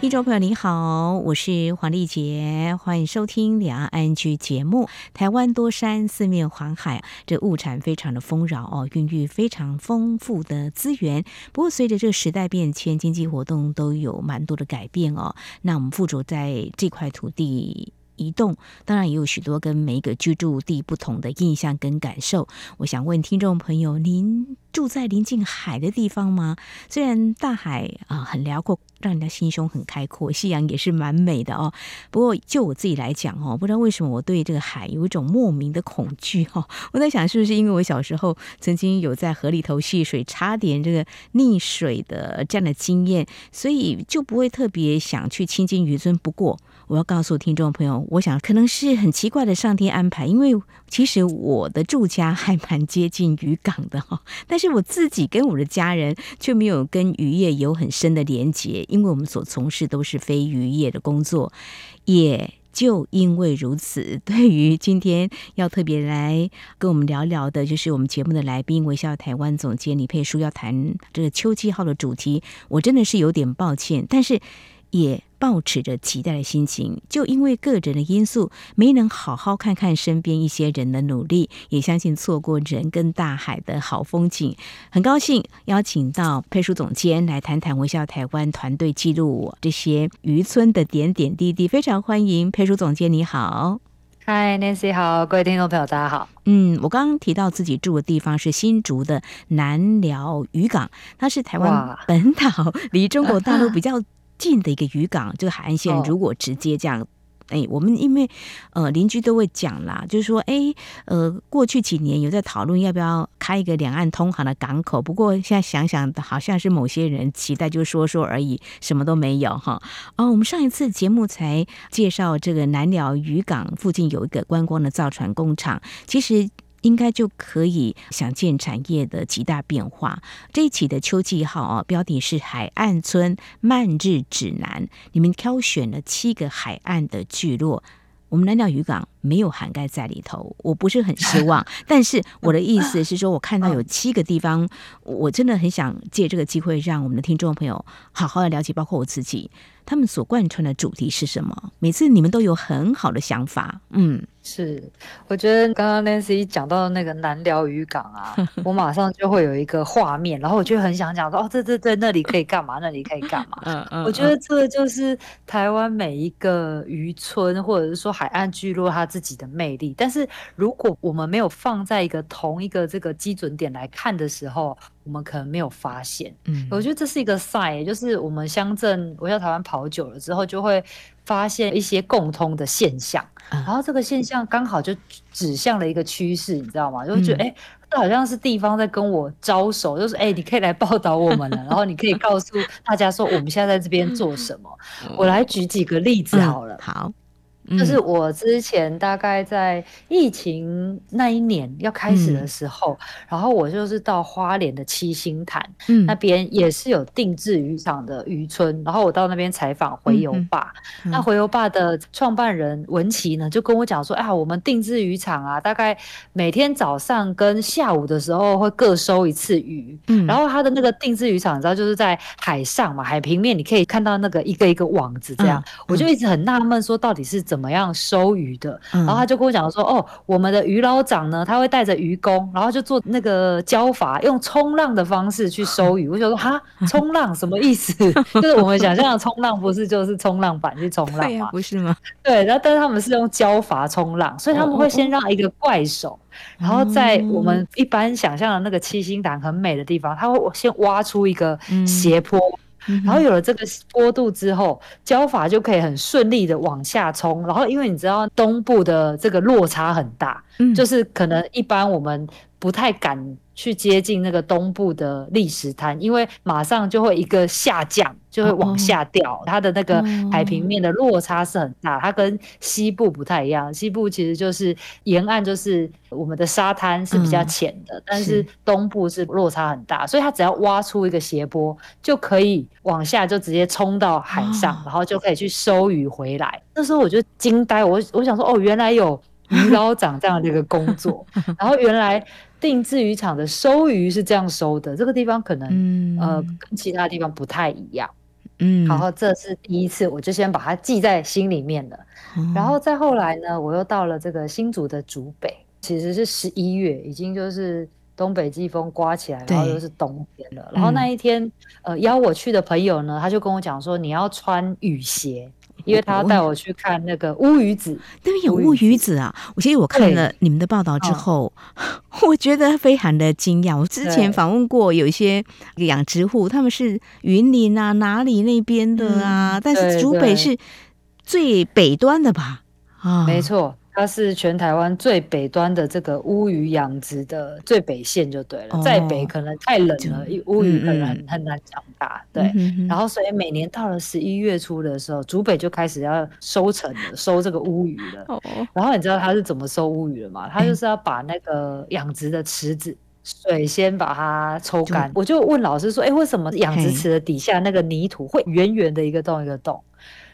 听众朋友您好，我是黄丽杰，欢迎收听《两岸安居》节目。台湾多山，四面环海，这物产非常的丰饶哦，孕育非常丰富的资源。不过，随着这个时代变迁，经济活动都有蛮多的改变哦。那我们附着在这块土地。移动当然也有许多跟每一个居住地不同的印象跟感受。我想问听众朋友，您住在临近海的地方吗？虽然大海啊很辽阔，让人家心胸很开阔，夕阳也是蛮美的哦。不过就我自己来讲哦，不知道为什么我对这个海有一种莫名的恐惧哦。我在想是不是因为我小时候曾经有在河里头戏水，差点这个溺水的这样的经验，所以就不会特别想去亲近渔村。不过我要告诉听众朋友，我想可能是很奇怪的上天安排，因为其实我的住家还蛮接近渔港的哈，但是我自己跟我的家人却没有跟渔业有很深的连结，因为我们所从事都是非渔业的工作。也就因为如此，对于今天要特别来跟我们聊聊的，就是我们节目的来宾，微笑台湾总监李佩书要谈这个秋季号的主题，我真的是有点抱歉，但是也。抱持着期待的心情，就因为个人的因素，没能好好看看身边一些人的努力，也相信错过人跟大海的好风景。很高兴邀请到佩书总监来谈谈微笑台湾团队记录这些渔村的点点滴滴，非常欢迎佩书总监，你好。嗨，Nancy 好，各位听众朋友大家好。嗯，我刚刚提到自己住的地方是新竹的南寮渔港，它是台湾本岛离中国大陆比较。近的一个渔港，这个海岸线如果直接这样，哎、哦，我们因为呃邻居都会讲啦，就是说，哎，呃，过去几年有在讨论要不要开一个两岸通航的港口，不过现在想想，好像是某些人期待，就说说而已，什么都没有哈。哦，我们上一次节目才介绍这个南寮渔港附近有一个观光的造船工厂，其实。应该就可以想见产业的极大变化。这一期的秋季号啊，标题是《海岸村漫日指南》，你们挑选了七个海岸的聚落，我们南寮渔港没有涵盖在里头，我不是很失望。但是我的意思是说，我看到有七个地方，我真的很想借这个机会，让我们的听众朋友好好的了解，包括我自己，他们所贯穿的主题是什么。每次你们都有很好的想法，嗯。是，我觉得刚刚 Nancy 讲到那个南寮渔港啊，我马上就会有一个画面，然后我就很想讲说，哦，对对对，那里可以干嘛？那里可以干嘛？嗯嗯，我觉得这个就是台湾每一个渔村或者是说海岸聚落它自己的魅力。但是如果我们没有放在一个同一个这个基准点来看的时候，我们可能没有发现。嗯，我觉得这是一个 sign，就是我们乡镇我在台湾跑久了之后就会。发现一些共通的现象，然后这个现象刚好就指向了一个趋势，你知道吗？就会觉得哎，这、欸、好像是地方在跟我招手，就是哎、欸，你可以来报道我们了，然后你可以告诉大家说我们现在在这边做什么。我来举几个例子好了。好。就是我之前大概在疫情那一年要开始的时候，嗯、然后我就是到花莲的七星潭，嗯、那边也是有定制渔场的渔村，然后我到那边采访回游坝。那回游坝的创办人文琪呢，就跟我讲说，啊，我们定制渔场啊，大概每天早上跟下午的时候会各收一次鱼，嗯、然后他的那个定制渔场，你知道就是在海上嘛，海平面你可以看到那个一个一个网子这样，我就一直很纳闷说，到底是怎么。怎么样收鱼的？然后他就跟我讲说：“嗯、哦，我们的鱼老长呢，他会带着渔工，然后就做那个浇筏，用冲浪的方式去收鱼。”我就说：“哈，冲浪什么意思？就是我们想象的冲浪，不是就是冲浪板去冲浪吗？不是吗？对，然后但是他们是用浇筏冲浪，所以他们会先让一个怪手，然后在我们一般想象的那个七星潭很美的地方，他会先挖出一个斜坡。嗯”然后有了这个坡度之后，浇法就可以很顺利的往下冲。然后因为你知道东部的这个落差很大，嗯，就是可能一般我们不太敢去接近那个东部的砾石滩，因为马上就会一个下降，就会往下掉。Oh. 它的那个海平面的落差是很大，它跟西部不太一样。西部其实就是沿岸就是我们的沙滩是比较浅的，嗯，但是东部是落差很大，所以它只要挖出一个斜坡，就可以往下就直接冲到海上，oh. 然后就可以去收鱼回来。那时候我就惊呆，我我想说哦，原来有。鱼捞长这样的一个工作，然后原来定制渔场的收鱼是这样收的，这个地方可能、嗯、呃跟其他地方不太一样，嗯，然后这是第一次，我就先把它记在心里面了，嗯、然后再后来呢，我又到了这个新竹的竹北，其实是十一月，已经就是东北季风刮起来，然后又是冬天了，然后那一天、嗯、呃邀我去的朋友呢，他就跟我讲说你要穿雨鞋。因为他要带我去看那个乌鱼子，那边有乌鱼子啊！我其实我看了你们的报道之后，我觉得非常的惊讶。我之前访问过有一些养殖户，他们是云林啊哪里那边的啊，但是竹北是最北端的吧？啊，没错。它是全台湾最北端的这个乌鱼养殖的最北线就对了，在、哦、北可能太冷了，乌鱼可能很、嗯、很难长大。对、嗯，然后所以每年到了十一月初的时候，竹北就开始要收成了，收这个乌鱼了、哦。然后你知道他是怎么收乌鱼的吗？他就是要把那个养殖的池子水先把它抽干。我就问老师说：“哎、欸，为什么养殖池的底下那个泥土会圆圆的一个洞一个洞？”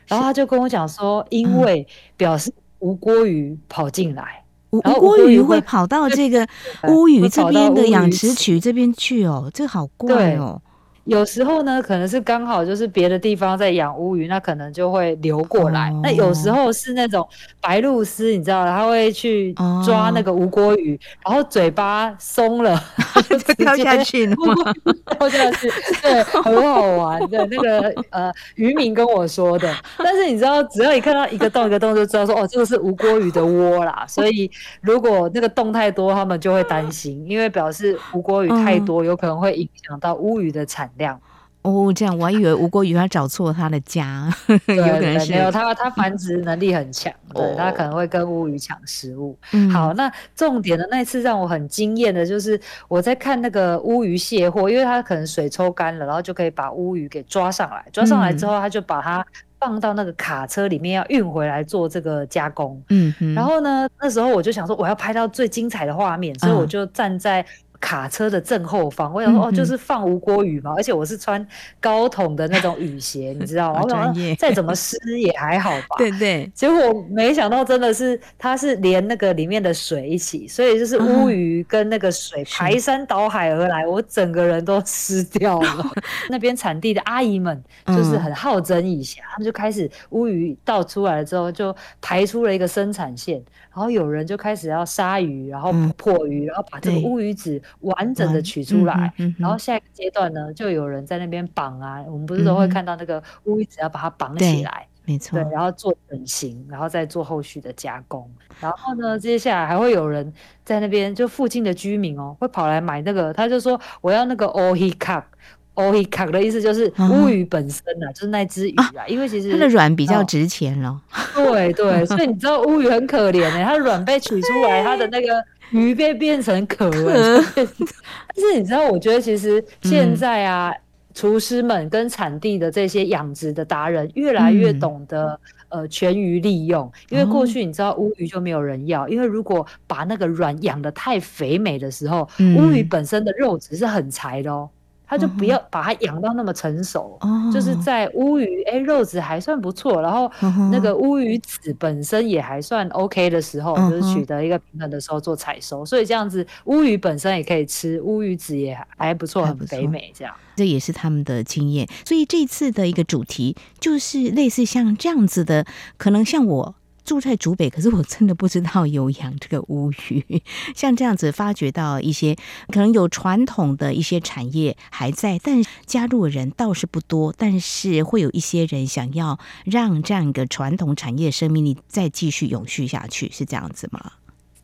然后他就跟我讲说：“因为表示。”吴郭鱼跑进来，吴郭 鱼会跑到这个乌鱼这边的养殖区这边去哦，这好怪哦。有时候呢，可能是刚好就是别的地方在养乌鱼，那可能就会流过来。哦、那有时候是那种白鹭鸶，你知道，它会去抓那个吴锅鱼、哦，然后嘴巴松了，就 跳下去了，跳下去，对，很好玩的。那个呃，渔民跟我说的。但是你知道，只要一看到一个洞一个洞，就知道说哦，这个是吴锅鱼的窝啦。所以如果那个洞太多，他们就会担心，因为表示吴锅鱼太多，有可能会影响到乌鱼的产。量哦，这样我还以为吴郭鱼他找错他的家，有可能是没有他，他繁殖能力很强，对，他可能会跟乌鱼抢食物。嗯、好，那重点的那次让我很惊艳的就是我在看那个乌鱼卸货，因为它可能水抽干了，然后就可以把乌鱼给抓上来，抓上来之后他就把它放到那个卡车里面要运回来做这个加工。嗯，然后呢，那时候我就想说我要拍到最精彩的画面，所以我就站在。卡车的正后方，我想说哦，就是放吴郭鱼嘛，而且我是穿高筒的那种雨鞋，你知道吗？专业再怎么湿也还好吧。对对。结果没想到真的是，它是连那个里面的水一起，所以就是乌鱼跟那个水排山倒海而来，我整个人都湿掉了。那边产地的阿姨们就是很好整以暇，他们就开始乌鱼倒出来了之后，就排出了一个生产线。然后有人就开始要杀鱼，然后破鱼，嗯，然后把这个乌鱼子完整的取出来。然后下一个阶段呢，就有人在那边绑啊。我们不是都会看到那个乌鱼子要把它绑起来，没错。对，然后做整形，然后再做后续的加工。然后呢，接下来还会有人在那边，就附近的居民哦，会跑来买那个，他就说我要那个欧希卡。哦，伊卡的意思就是乌鱼本身呐、啊，就是那只鱼啊，因为其实它的卵比较值钱咯。对对，所以你知道乌鱼很可怜哎、欸，它的卵被取出来，它的那个鱼被变成壳了。但是你知道，我觉得其实现在啊，厨师们跟产地的这些养殖的达人越来越懂得呃全鱼利用，因为过去你知道乌鱼就没有人要，因为如果把那个卵养的太肥美的时候，乌鱼本身的肉质是很柴的哦。他就不要把它养到那么成熟，哦、就是在乌鱼哎、欸、肉质还算不错，然后那个乌鱼子本身也还算 OK 的时候，哦、就是取得一个平衡的时候做采收，所以这样子乌鱼本身也可以吃，乌鱼子也还不错，很肥美，这样这也是他们的经验。所以这次的一个主题就是类似像这样子的，可能像我。住在竹北，可是我真的不知道有养这个乌鱼。像这样子发掘到一些可能有传统的一些产业还在，但加入的人倒是不多。但是会有一些人想要让这样一个传统产业生命力再继续永续下去，是这样子吗？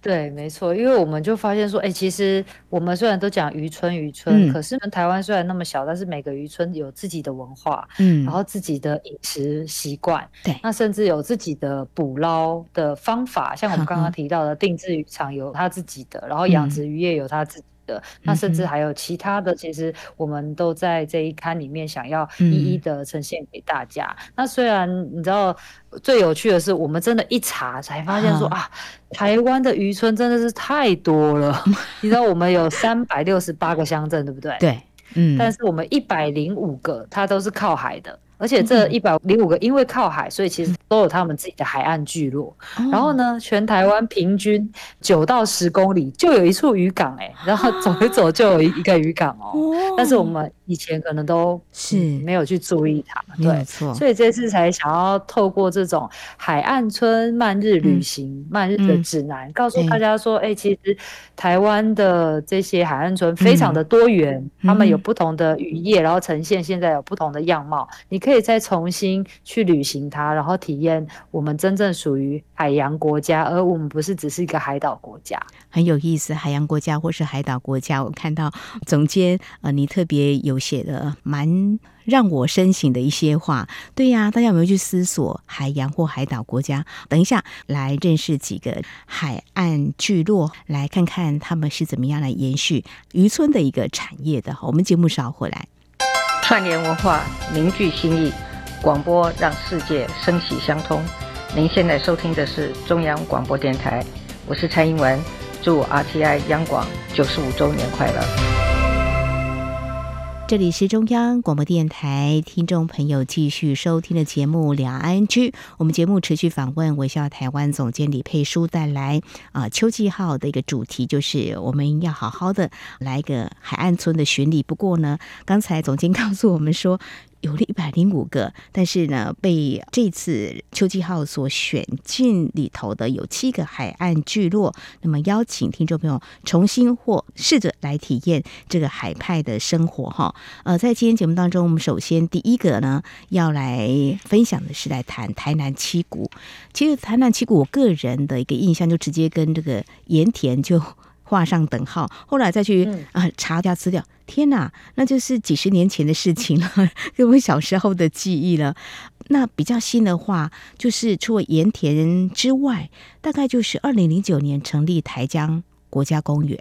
对，没错，因为我们就发现说，哎、欸，其实我们虽然都讲渔村渔村，嗯、可是台湾虽然那么小，但是每个渔村有自己的文化，嗯，然后自己的饮食习惯，对，那甚至有自己的捕捞的方法，像我们刚刚提到的定制渔场有他自己的，嗯、然后养殖渔业有他自己的。那甚至还有其他的，其实我们都在这一刊里面想要一一的呈现给大家。嗯、那虽然你知道最有趣的是，我们真的一查才发现说啊，啊，台湾的渔村真的是太多了。你知道我们有三百六十八个乡镇，对不对？对，嗯。但是我们一百零五个，它都是靠海的。而且这一百零五个，因为靠海，所以其实都有他们自己的海岸聚落。然后呢，全台湾平均九到十公里就有一处渔港，哎，然后走一走就有一一个渔港哦。但是我们以前可能都是。没有去注意它，对，所以这次才想要透过这种海岸村慢日旅行、慢日的指南，告诉大家说，哎，其实台湾的这些海岸村非常的多元，他们有不同的渔业，然后呈现现在有不同的样貌，你可以。可以再重新去旅行它，然后体验我们真正属于海洋国家，而我们不是只是一个海岛国家，很有意思。海洋国家或是海岛国家，我看到总监呃，你特别有写的蛮让我深省的一些话。对呀、大家有没有去思索海洋或海岛国家？等一下来认识几个海岸聚落，来看看他们是怎么样来延续渔村的一个产业的。我们节目稍后来。串联文化，凝聚心意，广播让世界声息相通。您现在收听的是中央广播电台，我是蔡英文，祝 RTI 央广九十五周年快乐。这里是中央广播电台，听众朋友继续收听的节目《两岸居》。我们节目持续访问微笑台湾总监李佩书，带来啊秋季号的一个主题，就是我们要好好的来一个海岸村的巡礼。不过呢，刚才总监告诉我们说。有了一百零五个，但是呢，被这次秋季号所选进里头的有七个海岸聚落。那么，邀请听众朋友重新或试着来体验这个海派的生活哈。呃，在今天节目当中，我们首先第一个呢要来分享的是来谈台南七股。其实台南七股，我个人的一个印象就直接跟这个盐田就。画上等号，后来再去啊查一下资料，天呐，那就是几十年前的事情了，跟我小时候的记忆了。那比较新的话，就是除了盐田之外，大概就是二零零九年成立台江国家公园。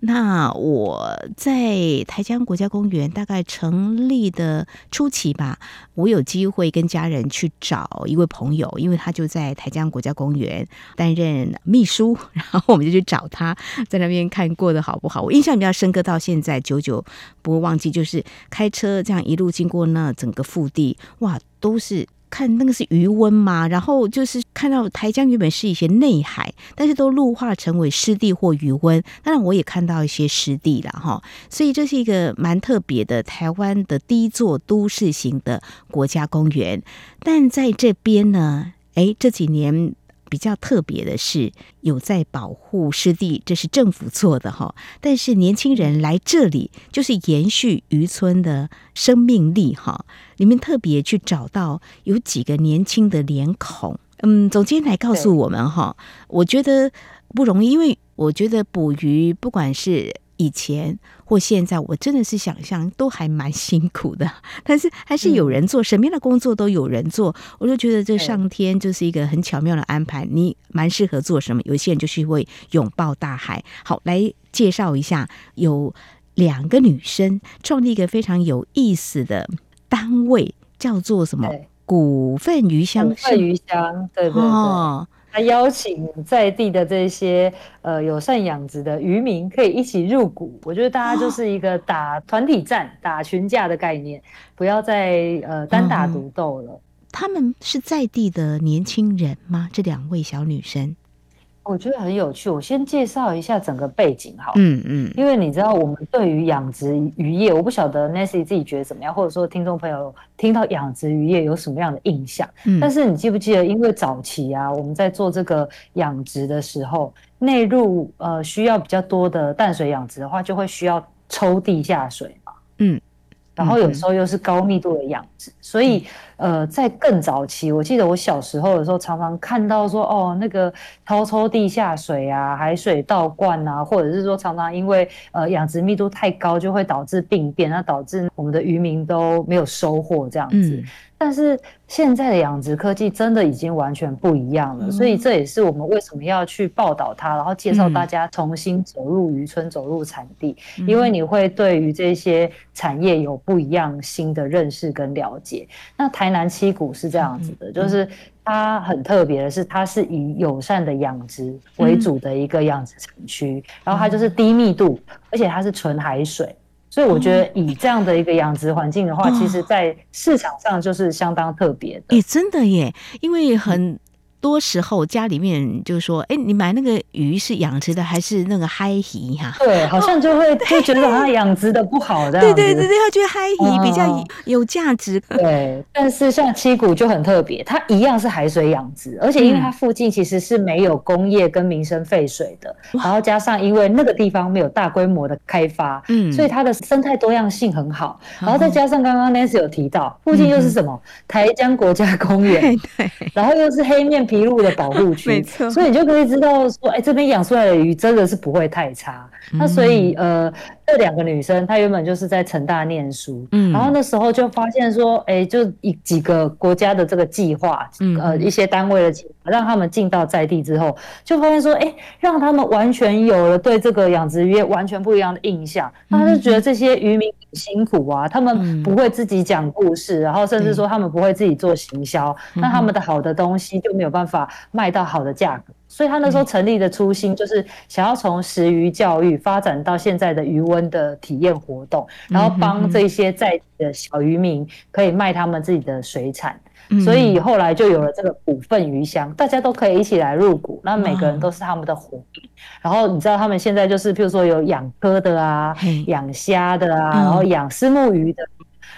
那我在台江国家公园大概成立的初期吧，我有机会跟家人去找一位朋友，因为他就在台江国家公园担任秘书，然后我们就去找他，在那边看过得好不好。我印象比较深刻，到现在久久不会忘记，就是开车这样一路经过那整个腹地，哇，都是。看那个是余温嘛，然后就是看到台江原本是一些内海，但是都陆化成为湿地或余温。当然我也看到一些湿地了哈，所以这是一个蛮特别的台湾的第一座都市型的国家公园。但在这边呢，哎，这几年。比较特别的是，有在保护湿地，这是政府做的哈。但是年轻人来这里，就是延续渔村的生命力哈。你们特别去找到有几个年轻的脸孔，嗯，总监来告诉我们哈。我觉得不容易，因为我觉得捕鱼不管是。以前或现在，我真的是想象都还蛮辛苦的，但是还是有人做，什么样的工作都有人做，我就觉得这上天就是一个很巧妙的安排。你蛮适合做什么？有些人就是会拥抱大海。好，来介绍一下，有两个女生创立一个非常有意思的单位，叫做什么？股份鱼香。股份鱼香，对对对。哦他邀请在地的这些呃友善养殖的渔民可以一起入股，我觉得大家就是一个打团体战、打群架的概念，不要再呃单打独斗了。他们是在地的年轻人吗？这两位小女生？我觉得很有趣，我先介绍一下整个背景哈。嗯嗯，因为你知道我们对于养殖渔业，我不晓得 Nancy 自己觉得怎么样，或者说听众朋友听到养殖渔业有什么样的印象？嗯，但是你记不记得，因为早期啊，我们在做这个养殖的时候，内陆呃需要比较多的淡水养殖的话，就会需要抽地下水嘛。嗯，然后有时候又是高密度的养殖，所以呃，在更早期，我记得我小时候的时候，常常看到说，哦，那个掏抽地下水啊，海水倒灌啊，或者是说常常因为呃养殖密度太高，就会导致病变，那导致我们的渔民都没有收获这样子。嗯但是现在的养殖科技真的已经完全不一样了，所以这也是我们为什么要去报道它，然后介绍大家重新走入渔村、走入产地，因为你会对于这些产业有不一样新的认识跟了解。那台南七股是这样子的，就是它很特别的是，它是以友善的养殖为主的一个养殖产区，然后它就是低密度，而且它是纯海水。所以我觉得以这样的一个养殖环境的话，其实在市场上就是相当特别的。哎、欸，真的耶，因为很。多时候家里面就说：“哎，你买那个鱼是养殖的还是那个嗨鱼哈？”对，好像就会就觉得它养殖的不好这样。对对对对，他觉得嗨鱼比较有价值。对，但是像七股就很特别，它一样是海水养殖，而且因为它附近其实是没有工业跟民生废水的，然后加上因为那个地方没有大规模的开发，嗯，所以它的生态多样性很好。然后再加上刚刚 Nancy 有提到，附近又是什么台江国家公园，对，然后又是黑面琵。鳍的保护区，没错，所以你就可以知道说，哎，这边养出来的鱼真的是不会太差。嗯、那所以，呃，这两个女生她原本就是在成大念书，嗯，然后那时候就发现说，哎，就一几个国家的这个计划，嗯，呃，一些单位的计划，让他们进到在地之后，就发现说，哎，让他们完全有了对这个养殖业完全不一样的印象。那他就觉得这些渔民很辛苦啊，他们不会自己讲故事，然后甚至说他们不会自己做行销，那他们的好的东西就没有办法卖到好的价格。所以他那时候成立的初心就是想要从食鱼教育发展到现在的鱼温的体验活动，然后帮这些在地的小渔民可以卖他们自己的水产。所以后来就有了这个股份鱼乡，大家都可以一起来入股，那每个人都是他们的伙伴。然后你知道他们现在就是，譬如说有养蚵的啊，养虾的啊，然后养丝目鱼的。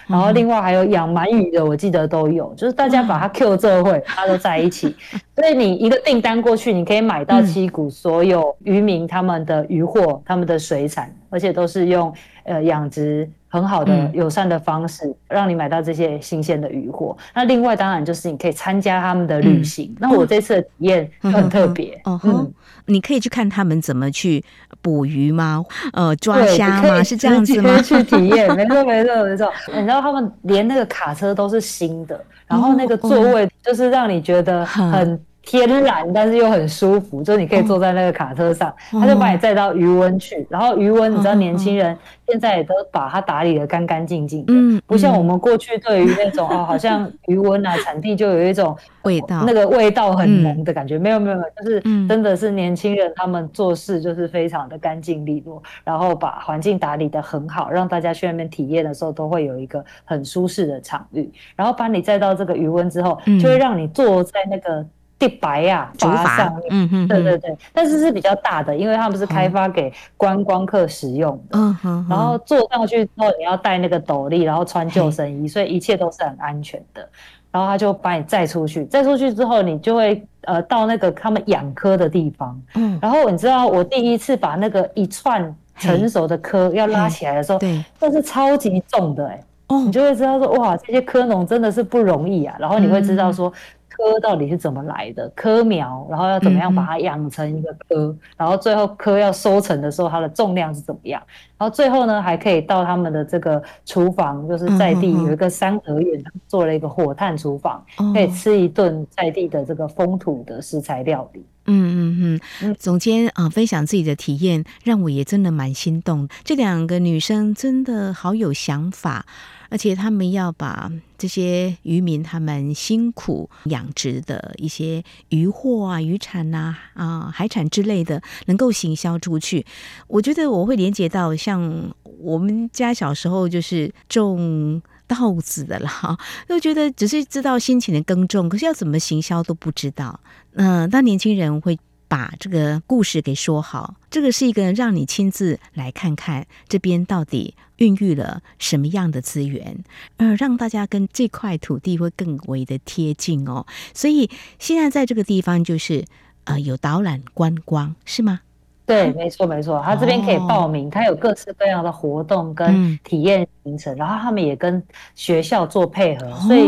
然后另外还有养鳗鱼的，我记得都有，就是大家把它 Q 这会，它都在一起。所以你一个订单过去，你可以买到七股所有渔民他们的渔获、他们的水产，而且都是用呃养殖很好的友善的方式，让你买到这些新鲜的渔获。那另外当然就是你可以参加他们的旅行。那我这次的体验很特别，嗯，你可以去看他们怎么去。捕鱼吗？呃，抓虾吗？是这样子吗？去体验，没错，没错，没错。你知道他们连那个卡车都是新的，然后那个座位就是让你觉得很。天然，但是又很舒服，就是你可以坐在那个卡车上，他就把你载到余温去，然后余温，你知道年轻人现在也都把它打理得干干净净的，不像我们过去对于那种哦，好像余温啊产地就有一种味道，那个味道很浓的感觉，没有没有没有，就是真的是年轻人他们做事就是非常的干净利落，然后把环境打理得很好，让大家去那边体验的时候都会有一个很舒适的场域，然后把你载到这个余温之后，就会让你坐在那个。地白呀，筏。上面，嗯嗯，对对对，但是是比较大的，因为他们是开发给观光客使用的，嗯哼，然后坐上去之后，你要戴那个斗笠，然后穿救生衣，所以一切都是很安全的。然后他就把你载出去，载出去之后，你就会呃到那个他们养科的地方，嗯，然后你知道我第一次把那个一串成熟的科要拉起来的时候，对，那是超级重的哎，哦，你就会知道说哇，这些科农真的是不容易啊，然后你会知道说。蚵到底是怎么来的？棵苗，然后要怎么样把它养成一个蚵？嗯、然后最后棵要收成的时候，它的重量是怎么样？然后最后呢，还可以到他们的这个厨房，就是在地有一个三合院，做了一个火炭厨房，嗯、可以吃一顿在地的这个风土的食材料理。嗯嗯嗯，总监啊、呃，分享自己的体验，让我也真的蛮心动。这两个女生真的好有想法。而且他们要把这些渔民他们辛苦养殖的一些渔获啊、渔产呐、啊、海产之类的，能够行销出去。我觉得我会连接到像我们家小时候就是种稻子的了，就觉得只是知道辛勤的耕种，可是要怎么行销都不知道。嗯、呃，当年轻人会。把这个故事给说好，这个是一个让你亲自来看看这边到底孕育了什么样的资源，呃让大家跟这块土地会更为的贴近哦。所以现在在这个地方就是呃有导览观光是吗？对，没错没错，他这边可以报名，他、哦、有各式各样的活动跟体验行程，嗯、然后他们也跟学校做配合，所以。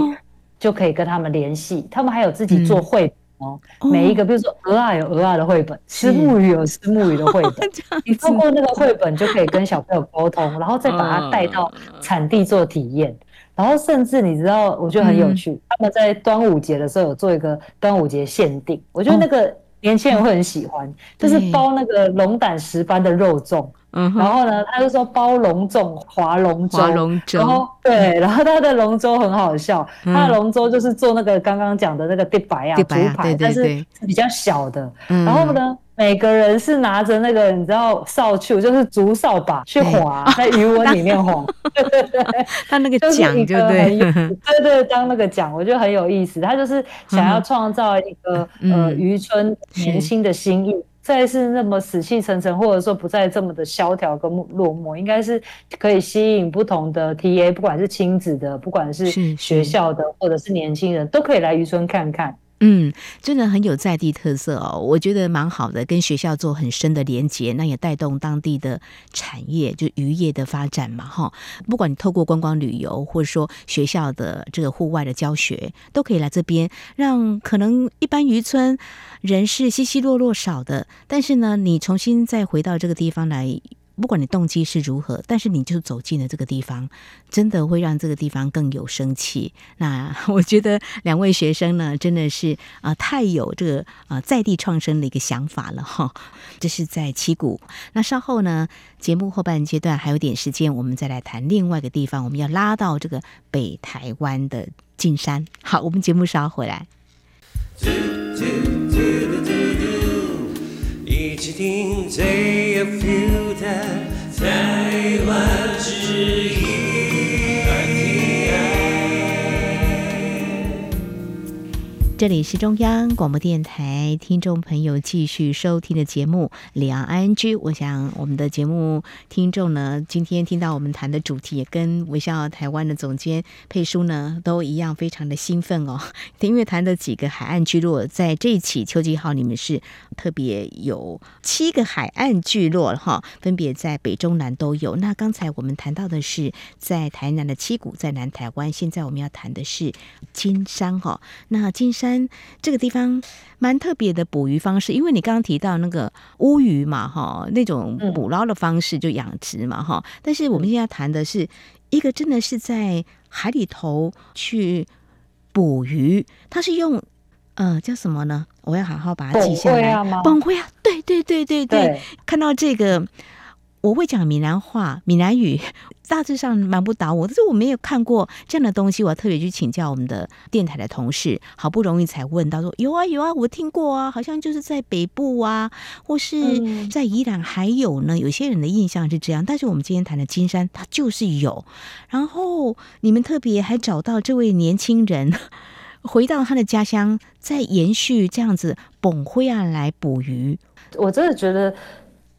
就可以跟他们联系。他们还有自己做绘本哦，嗯、每一个比如说鹅啊有鹅啊的绘本，石目鱼有石目鱼的绘本，你通过那个绘本就可以跟小朋友沟通，然后再把它带到产地做体验。嗯然后甚至你知道，我觉得很有趣，嗯、他们在端午节的时候有做一个端午节限定，我觉得那个年轻人会很喜欢，哦、就是包那个龙胆石斑的肉粽，嗯，然后呢，他就说包龙粽划龙舟，划龙舟，然后对，然后他的龙舟很好笑，嗯、他的龙舟就是做那个刚刚讲的那个地白啊，竹排，但是是比较小的，嗯、然后呢。每个人是拿着那个你知道扫帚，就是竹扫把去划，在鱼塭里面划。对对对，他那个奖就对，对对，当那个奖，我觉得很有意思。他就是想要创造一个呃渔村年轻的心意，再是那么死气沉沉，或者说不再这么的萧条跟落寞，应该是可以吸引不同的 TA，不管是亲子的，不管是。学校的，或者是年轻人，都可以来渔村看看。嗯，真的很有在地特色哦，我觉得蛮好的，跟学校做很深的连结，那也带动当地的产业，就渔业的发展嘛，哈。不管你透过观光旅游，或者说学校的这个户外的教学，都可以来这边，让可能一般渔村人是稀稀落落少的，但是呢，你重新再回到这个地方来。不管你动机是如何，但是你就走进了这个地方，真的会让这个地方更有生气。那 我觉得两位学生呢，真的是啊、太有这个啊、在地创生的一个想法了哈。这是在七股。那稍后呢，节目后半阶段还有点时间，我们再来谈另外一个地方。我们要拉到这个北台湾的进山。好，我们节目稍后回来。一起听台湾这里是中央广播电台听众朋友继续收听的节目《两岸 ING》。我想我们的节目听众呢，今天听到我们谈的主题，也跟微笑台湾的总监佩书呢都一样，非常的兴奋哦。因为谈的几个海岸聚落，在这一期秋季号里面是特别有七个海岸聚落哈，分别在北中南都有。那刚才我们谈到的是在台南的七股，在南台湾。现在我们要谈的是金山哈，那金山。这个地方蛮特别的捕鱼方式，因为你刚刚提到那个乌鱼嘛，哈，那种捕捞的方式就养殖嘛，哈。但是我们现在谈的是一个真的是在海里头去捕鱼，它是用呃叫什么呢？我要好好把它记下来。蹦灰啊，对对对对对，对看到这个。我会讲闽南话、闽南语，大致上瞒不倒我，但是我没有看过这样的东西，我要特别去请教我们的电台的同事，好不容易才问到说有啊有啊，我听过啊，好像就是在北部啊，或是在宜兰还有呢，有些人的印象是这样，但是我们今天谈的金山，它就是有，然后你们特别还找到这位年轻人 回到他的家乡，再延续这样子本灰啊来捕鱼，我真的觉得。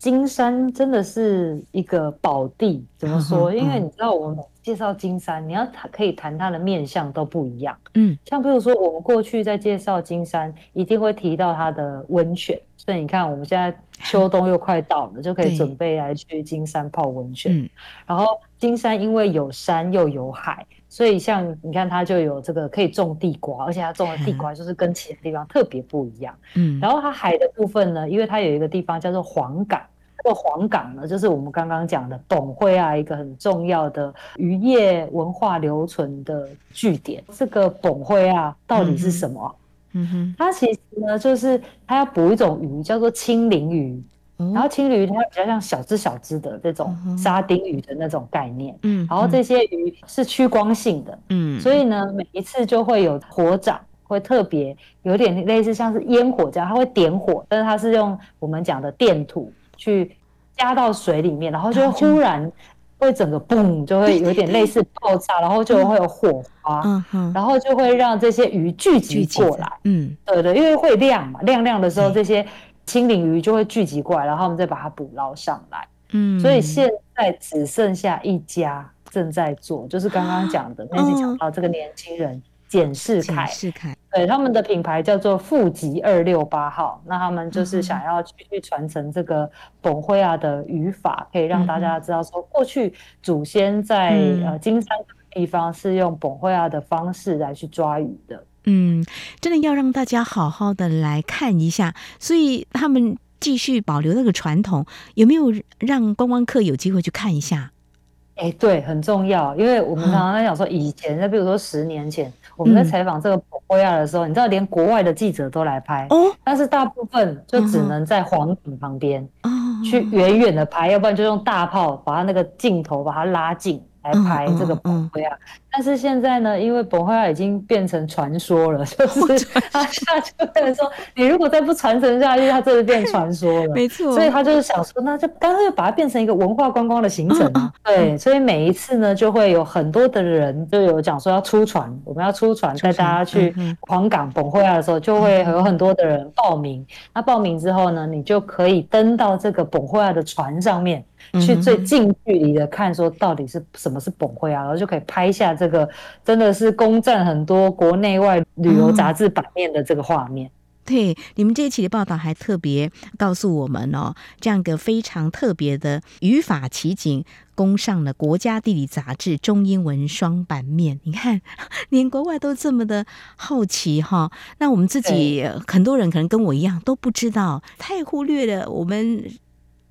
金山真的是一个宝地，怎么说？因为你知道，我们介绍金山，你要谈可以谈它的面相都不一样。嗯，像比如说，我们过去在介绍金山，一定会提到它的温泉。所以你看，我们现在秋冬又快到了，就可以准备来去金山泡温泉。嗯，然后金山因为有山又有海。所以像你看，它就有这个可以种地瓜，而且它种的地瓜就是跟其他地方特别不一样。嗯，然后它海的部分呢，因为它有一个地方叫做黄港，这个黄港呢，就是我们刚刚讲的本灰啊，一个很重要的渔业文化留存的据点。这个本灰啊，到底是什么？嗯哼，它其实呢，就是它要捕一种鱼，叫做青鳞鱼。然后青鳞鱼它比较像小只小只的这种沙丁鱼的那种概念，嗯，然后这些鱼是趋光性的，嗯，所以呢，每一次就会有火掌，会特别有点类似像是烟火这样，它会点火，但是它是用我们讲的电土去加到水里面，然后就忽然会整个嘣，就会有点类似爆炸，然后就会有火花，嗯，然后就会让这些鱼聚集过来，嗯，对对，因为会亮嘛，亮亮的时候这些。青鳞鱼就会聚集过来，然后我们再把它捕捞上来。嗯，所以现在只剩下一家正在做，就是刚刚讲的，那是讲到这个年轻人简世凯。简世凯，对，他们的品牌叫做富集二六八号。那他们就是想要继续传承这个本会啊的语法，可以让大家知道说，过去祖先在呃金山地方是用本会啊的方式来去抓鱼的。嗯，真的要让大家好好的来看一下，所以他们继续保留那个传统，有没有让观光客有机会去看一下？哎、欸，对，很重要，因为我们常常在讲说，以前，那比如说十年前，我们在采访这个本会啊的时候，嗯、你知道，连国外的记者都来拍，哦，但是大部分就只能在黄顶旁边，哦，去远远的拍，要不然就用大炮把它那个镜头把它拉近。来拍这个本会啊，但是现在呢，因为本会啊已经变成传说了，就是他现在就变成说，你如果再不传承下去，它真的变传说了。没错，所以他就是想说，那就干脆把它变成一个文化观光的行程啊。对，所以每一次呢，就会有很多的人就有讲说要出船，我们要出船带大家去黄港本会啊的时候，就会有很多的人报名。那报名之后呢，你就可以登到这个本会啊的船上面。去最近距离的看，说到底是什么是本会啊，然后就可以拍下这个真的是攻占很多国内外旅游杂志版面的这个画面。对，你们这一期的报道还特别告诉我们哦，这样一个非常特别的语法奇景，攻上了国家地理杂志中英文双版面。你看，连国外都这么的好奇哈，那我们自己很多人可能跟我一样都不知道，太忽略了我们。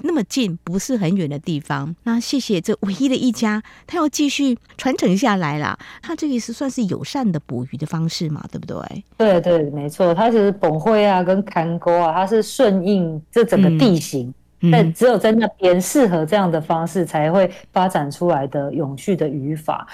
那么近，不是很远的地方。那谢谢这唯一的一家，他要继续传承下来了。他这个是算是友善的捕鱼的方式嘛，对不对？对对，没错。它其实本会啊，跟看沟啊，它是顺应这整个地形，嗯、但只有在那边适合这样的方式，才会发展出来的永续的语法。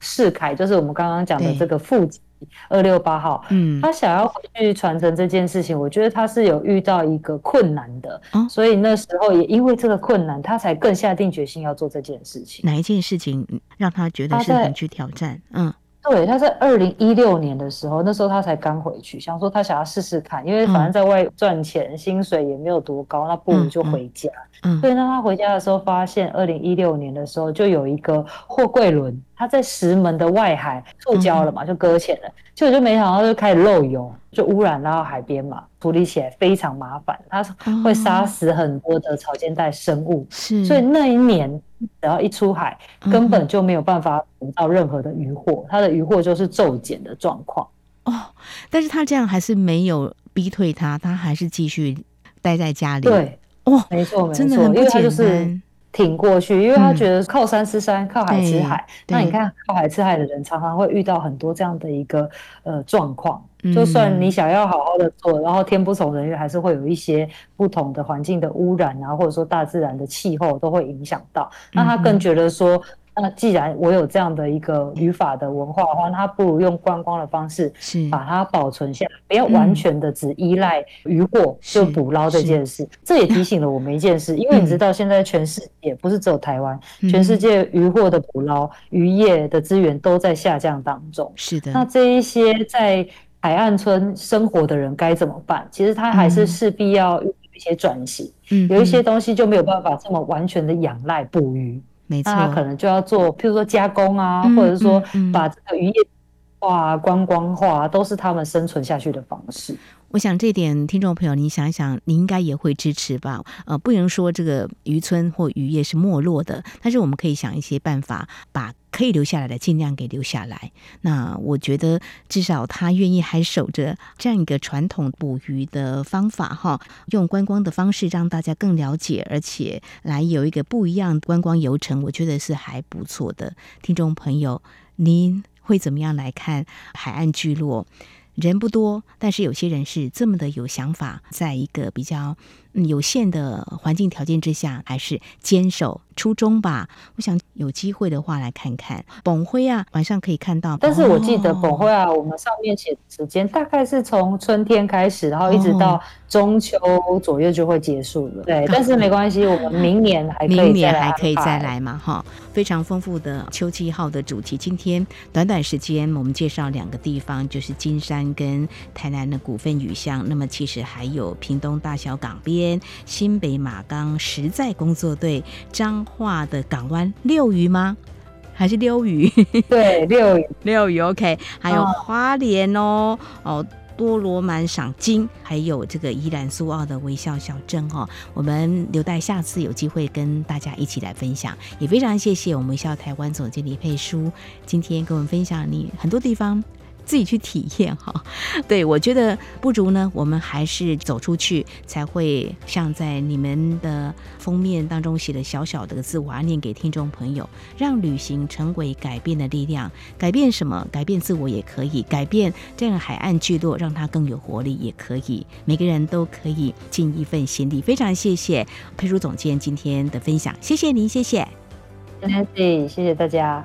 世凯就是我们刚刚讲的这个父亲。二六八号，嗯，他想要回去传承这件事情，我觉得他是有遇到一个困难的，哦，所以那时候也因为这个困难，他才更下定决心要做这件事情。哪一件事情让他觉得是很去挑战？嗯。对，他在二零一六年的时候，那时候他才刚回去，想说他想要试试看，因为反正在外赚钱，嗯、薪水也没有多高，那不如就回家。嗯，嗯，所以呢，他回家的时候发现，二零一六年的时候就有一个货柜轮，他在石门的外海触礁了嘛，就搁浅了，结果就没想到就开始漏油，就污染到海边嘛，处理起来非常麻烦，它会杀死很多的潮间带生物，是，所以那一年。只要一出海，根本就没有办法捕到任何的渔获，它的渔获就是骤减的状况。哦，但是他这样还是没有逼退他，他还是继续待在家里。对，哦，没错没错，因为他就是挺过去，因为他觉得靠山吃山，靠海吃海。那你看，靠海吃海的人常常会遇到很多这样的一个呃状况。就算你想要好好的做，然后天不从人愿，还是会有一些不同的环境的污染啊，或者说大自然的气候都会影响到。那他更觉得说，那既然我有这样的一个语法的文化的话，那他不如用观光的方式把它保存下来，不要完全的只依赖渔获就捕捞这件事。这也提醒了我们一件事，因为你知道现在全世界不是只有台湾，全世界渔获的捕捞、渔业的资源都在下降当中。是的，那这一些在。海岸村生活的人该怎么办？其实他还是势必要有一些转型，嗯，有一些东西就没有办法这么完全的仰赖捕鱼，没错，那他可能就要做，譬如说加工啊，嗯、或者是说把这个渔业化、观光化，都是他们生存下去的方式。我想这点，听众朋友，你想想，你应该也会支持吧？呃，不能说这个渔村或渔业是没落的，但是我们可以想一些办法，把可以留下来的尽量给留下来。那我觉得，至少他愿意还守着这样一个传统捕鱼的方法，哈，用观光的方式让大家更了解，而且来有一个不一样的观光游程，我觉得是还不错的。听众朋友，您会怎么样来看海岸聚落？人不多，但是有些人是这么的有想法，在一个比较有限的环境条件之下，还是坚守初衷吧。我想有机会的话来看看本辉啊，晚上可以看到。但是我记得本辉啊，我们上面写的时间大概是从春天开始，然后一直到中秋左右就会结束了。对，但是没关系，我们明年还可以，明年还可以再来嘛，哈。非常丰富的秋季号的主题，今天短短时间我们介绍两个地方，就是金山跟台南的股份雨乡。那么其实还有屏东大小港边、新北马岗实在工作队、彰化的港湾溜鱼吗？还是溜鱼？对，溜鱼，溜鱼。OK，还有花莲哦，哦。多罗满赏金，还有这个宜兰苏澳的微笑小镇哦。我们留待下次有机会跟大家一起来分享。也非常谢谢我们微笑台湾总经理佩书，今天跟我们分享你很多地方。自己去体验哈，对，我觉得不如呢，我们还是走出去，才会像在你们的封面当中写的小小的字，我要念给听众朋友，让旅行成为改变的力量，改变什么？改变自我也可以，改变这样的海岸聚落，让它更有活力也可以，每个人都可以尽一份心力。非常谢谢佩书总监今天的分享，谢谢您，谢谢，谢谢，谢谢大家。